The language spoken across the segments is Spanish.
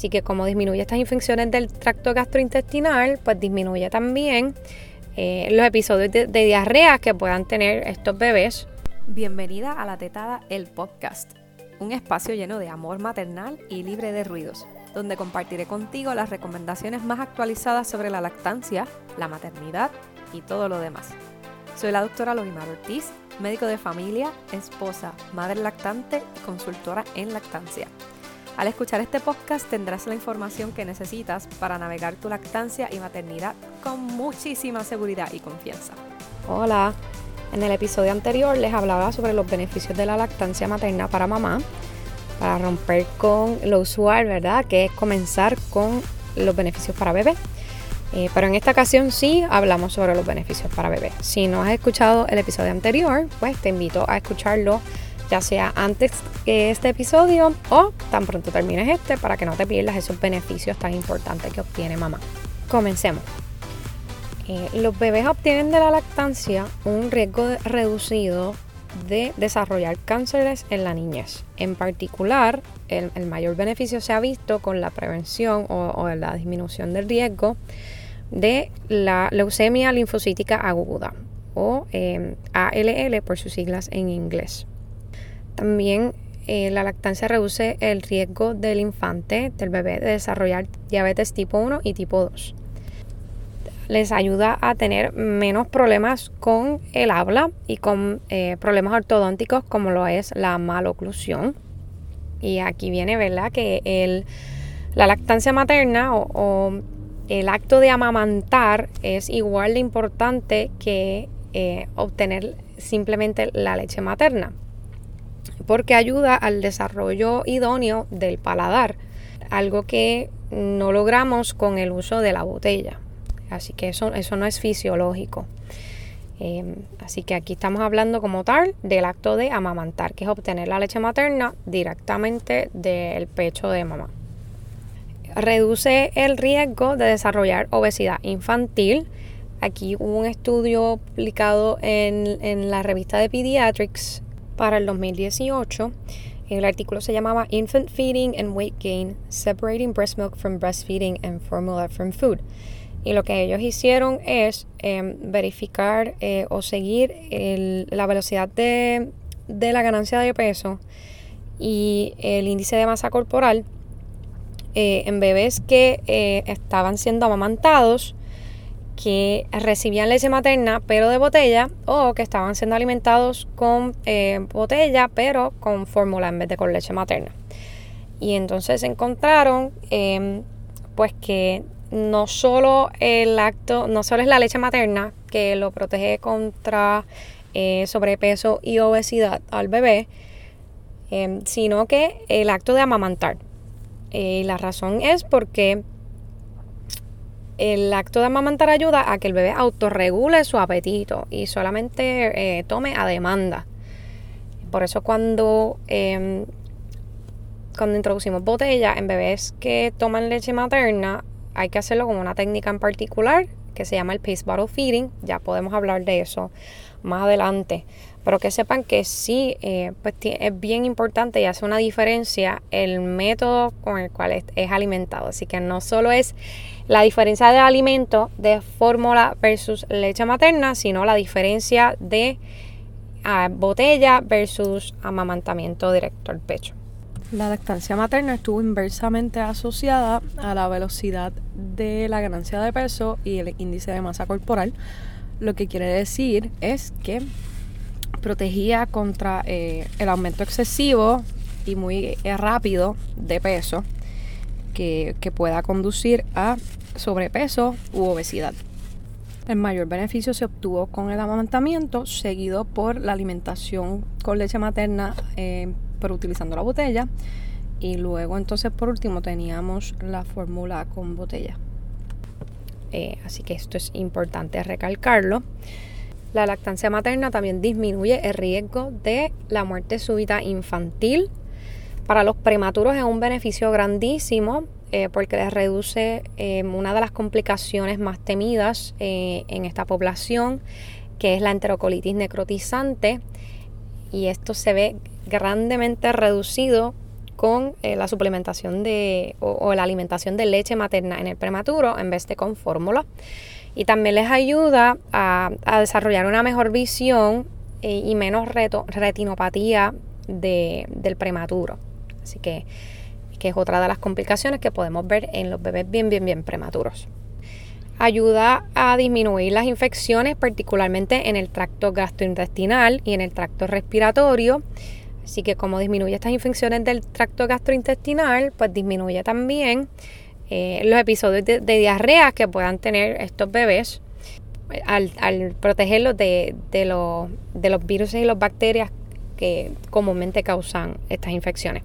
Así que como disminuye estas infecciones del tracto gastrointestinal, pues disminuye también eh, los episodios de, de diarrea que puedan tener estos bebés. Bienvenida a La Tetada, el podcast, un espacio lleno de amor maternal y libre de ruidos, donde compartiré contigo las recomendaciones más actualizadas sobre la lactancia, la maternidad y todo lo demás. Soy la doctora Lorimar Ortiz, médico de familia, esposa, madre lactante y consultora en lactancia. Al escuchar este podcast tendrás la información que necesitas para navegar tu lactancia y maternidad con muchísima seguridad y confianza. Hola, en el episodio anterior les hablaba sobre los beneficios de la lactancia materna para mamá, para romper con lo usual, ¿verdad? Que es comenzar con los beneficios para bebé. Eh, pero en esta ocasión sí hablamos sobre los beneficios para bebé. Si no has escuchado el episodio anterior, pues te invito a escucharlo ya sea antes que este episodio o tan pronto termines este para que no te pierdas esos beneficios tan importantes que obtiene mamá. Comencemos. Eh, los bebés obtienen de la lactancia un riesgo reducido de desarrollar cánceres en la niñez. En particular, el, mayor beneficio se ha visto con la prevención o, la disminución del riesgo de la leucemia linfocítica aguda o eh, ALL por sus siglas en inglés. También eh, la lactancia reduce el riesgo del infante, del bebé, de desarrollar diabetes tipo 1 y tipo 2. Les ayuda a tener menos problemas con el habla y con eh, problemas ortodónticos como lo es la maloclusión. Y aquí viene, ¿verdad? Que el, la lactancia materna o, el acto de amamantar es igual de importante que eh, obtener simplemente la leche materna porque ayuda al desarrollo idóneo del paladar, algo que no logramos con el uso de la botella. Así que eso, eso no es fisiológico. Em, así que aquí estamos hablando como tal del acto de amamantar, que es obtener la leche materna directamente del pecho de mamá. Reduce el riesgo de desarrollar obesidad infantil. Aquí hubo un estudio publicado en, en la revista de Pediatrics para el 2018. El artículo se llamaba Infant Feeding and Weight Gain, Separating Breast Milk from Breastfeeding and Formula from Food. Y lo que ellos hicieron es em, verificar eh, o seguir la velocidad de, la ganancia de peso y el índice de masa corporal eh, en bebés que eh, estaban siendo amamantados que recibían leche materna pero de botella o que estaban siendo alimentados con eh, botella pero con fórmula en vez de con leche materna. Y entonces encontraron em, pues que no solo el acto, no solo es la leche materna que lo protege contra eh, sobrepeso y obesidad al bebé, em, sino que el acto de amamantar. Y la razón es porque el acto de amamantar ayuda a que el bebé autorregule su apetito y solamente eh, tome a demanda. Por eso cuando, em, cuando introducimos botella en bebés que toman leche materna, hay que hacerlo con una técnica en particular que se llama el Pace Bottle Feeding. Ya podemos hablar de eso más adelante. Pero que sepan que sí, eh, pues es bien importante y hace una diferencia el método con el cual es, alimentado. Así que no solo es la diferencia de alimento de fórmula versus leche materna, sino la diferencia de ah, botella versus amamantamiento directo al pecho. La lactancia materna estuvo inversamente asociada a la velocidad de la ganancia de peso y el índice de masa corporal, lo que quiere decir es que protegía contra eh, el aumento excesivo y muy eh, rápido de peso que, pueda conducir a sobrepeso u obesidad. El mayor beneficio se obtuvo con el amamantamiento, seguido por la alimentación con leche materna, eh, pero utilizando la botella. Y luego entonces por último teníamos la fórmula con botella. así que esto es importante recalcarlo. La lactancia materna también disminuye el riesgo de la muerte súbita infantil. Para los prematuros es un beneficio grandísimo eh, porque les reduce eh, una de las complicaciones más temidas eh, en esta población, que es la enterocolitis necrotizante. Y esto se ve grandemente reducido con eh, la suplementación de o, la alimentación de leche materna en el prematuro en vez de con fórmula. Y también les ayuda a, desarrollar una mejor visión eh, y menos retinopatía del prematuro. Así que, es otra de las complicaciones que podemos ver en los bebés bien, bien, bien prematuros. Ayuda a disminuir las infecciones, particularmente en el tracto gastrointestinal y en el tracto respiratorio. Así que como disminuye estas infecciones del tracto gastrointestinal, pues disminuye también eh, los episodios de, diarrea que puedan tener estos bebés al, protegerlos de, los, de los virus y las bacterias que comúnmente causan estas infecciones.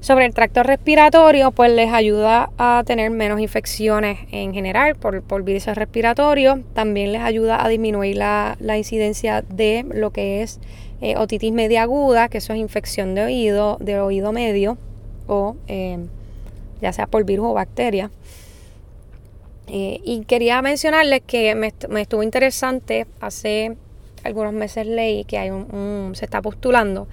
Sobre el tracto respiratorio, pues les ayuda a tener menos infecciones en general por, por virus respiratorio. También les ayuda a disminuir la, incidencia de lo que es eh, otitis media aguda, que eso es infección de oído, de oído medio, o eh, ya sea por virus o bacteria. Eh, y quería mencionarles que me, estuvo interesante, hace algunos meses leí que hay un se está postulando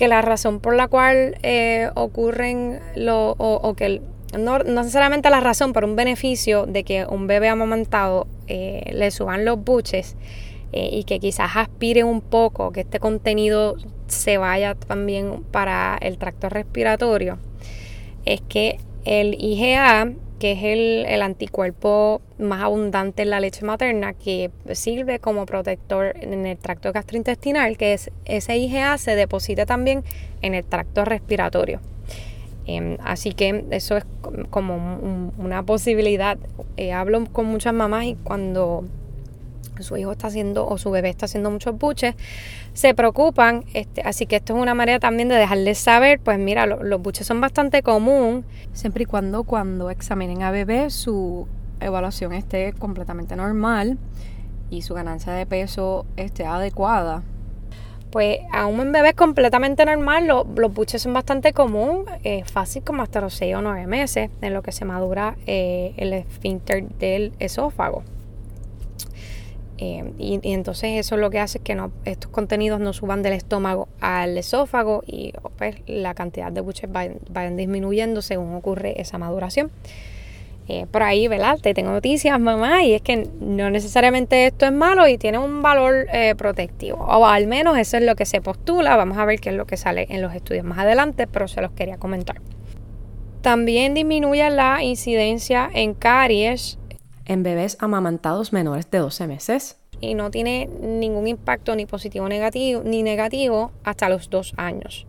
que la razón por la cual eh, ocurren lo, o, que no, necesariamente la razón, pero un beneficio de que un bebé amamantado eh, le suban los buches eh, y que quizás aspire un poco, que este contenido se vaya también para el tracto respiratorio, es que el IgA que es el, anticuerpo más abundante en la leche materna, que sirve como protector en el tracto gastrointestinal, que es ese IgA se deposita también en el tracto respiratorio. Em, así que eso es como una posibilidad. Eh, hablo con muchas mamás y cuando su hijo está haciendo o su bebé está haciendo muchos buches, se preocupan. Este, así que esto es una manera también de dejarles saber, pues mira, los buches son bastante común. Siempre y cuando cuando examinen a bebé su evaluación esté completamente normal y su ganancia de peso esté adecuada. Pues a un bebé completamente normal los buches son bastante común, es fácil como hasta los 6 o 9 meses en lo que se madura eh, el esfínter del esófago. Eh, y, entonces eso es lo que hace que no, estos contenidos no suban del estómago al esófago y pues, la cantidad de buches vayan, disminuyendo según ocurre esa maduración. Eh, por ahí, ¿verdad? Te tengo noticias, mamá, y es que no necesariamente esto es malo y tiene un valor eh, protectivo, o al menos eso es lo que se postula. Vamos a ver qué es lo que sale en los estudios más adelante, pero se los quería comentar. También disminuye la incidencia en caries en bebés amamantados menores de 12 meses. Y no tiene ningún impacto ni positivo negativo, ni negativo hasta los dos años.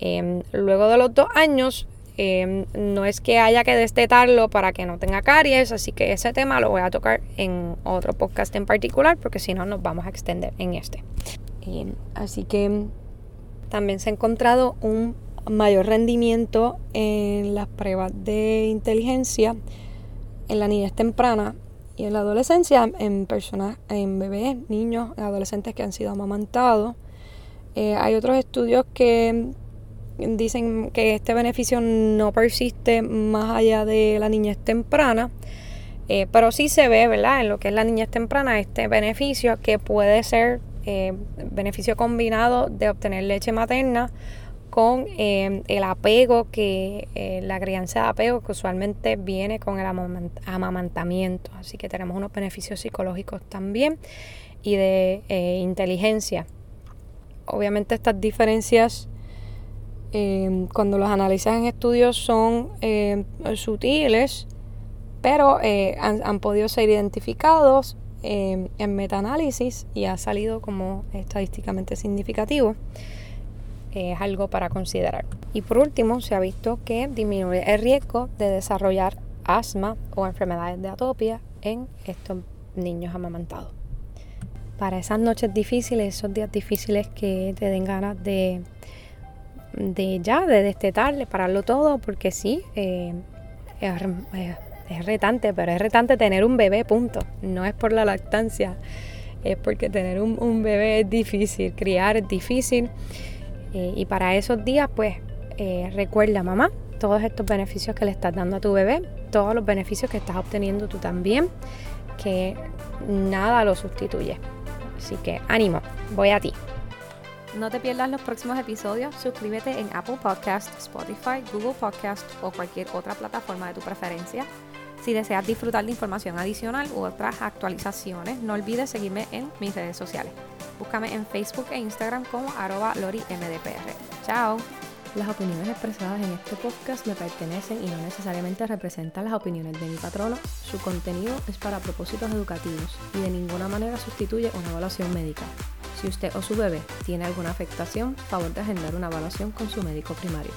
Em, luego de los dos años, em, no es que haya que destetarlo para que no tenga caries, así que ese tema lo voy a tocar en otro podcast en particular, porque si no nos vamos a extender en este. Em, así que también se ha encontrado un mayor rendimiento en las pruebas de inteligencia en la niñez temprana y en la adolescencia en personas, en bebés, niños, adolescentes que han sido amamantados. Eh, hay otros estudios que dicen que este beneficio no persiste más allá de la niñez temprana, eh, pero sí se ve, ¿verdad? En lo que es la niñez temprana, este beneficio que puede ser eh, beneficio combinado de obtener leche materna con em, el apego que eh, la crianza de apego que usualmente viene con el amamantamiento. Así que tenemos unos beneficios psicológicos también y de eh, inteligencia. Obviamente estas diferencias em, cuando los analizas en estudios son em, sutiles pero eh, han, han, podido ser identificados en metaanálisis y ha salido como estadísticamente significativo es algo para considerar. Y por último, se ha visto que disminuye el riesgo de desarrollar asma o enfermedades de atopia en estos niños amamantados. Para esas noches difíciles, esos días difíciles que te den ganas de, de ya, de destetar, de pararlo todo, porque sí, eh, es, retante, pero es retante tener un bebé, punto. No es por la lactancia, es porque tener un, un bebé es difícil, criar es difícil. Eh, y para esos días, pues eh, recuerda, mamá, todos estos beneficios que le estás dando a tu bebé, todos los beneficios que estás obteniendo tú también, que nada lo sustituye. Así que ánimo, voy a ti. No te pierdas los próximos episodios. Suscríbete en Apple Podcast, Spotify, Google Podcast o cualquier otra plataforma de tu preferencia. Si deseas disfrutar de información adicional u otras actualizaciones, no olvides seguirme en mis redes sociales. Búscame en Facebook e Instagram como arroba lorimdpr. Chao. Las opiniones expresadas en este podcast me pertenecen y no necesariamente representan las opiniones de mi patrono. Su contenido es para propósitos educativos y de ninguna manera sustituye una evaluación médica. Si usted o su bebé tiene alguna afectación, favor de agendar una evaluación con su médico primario.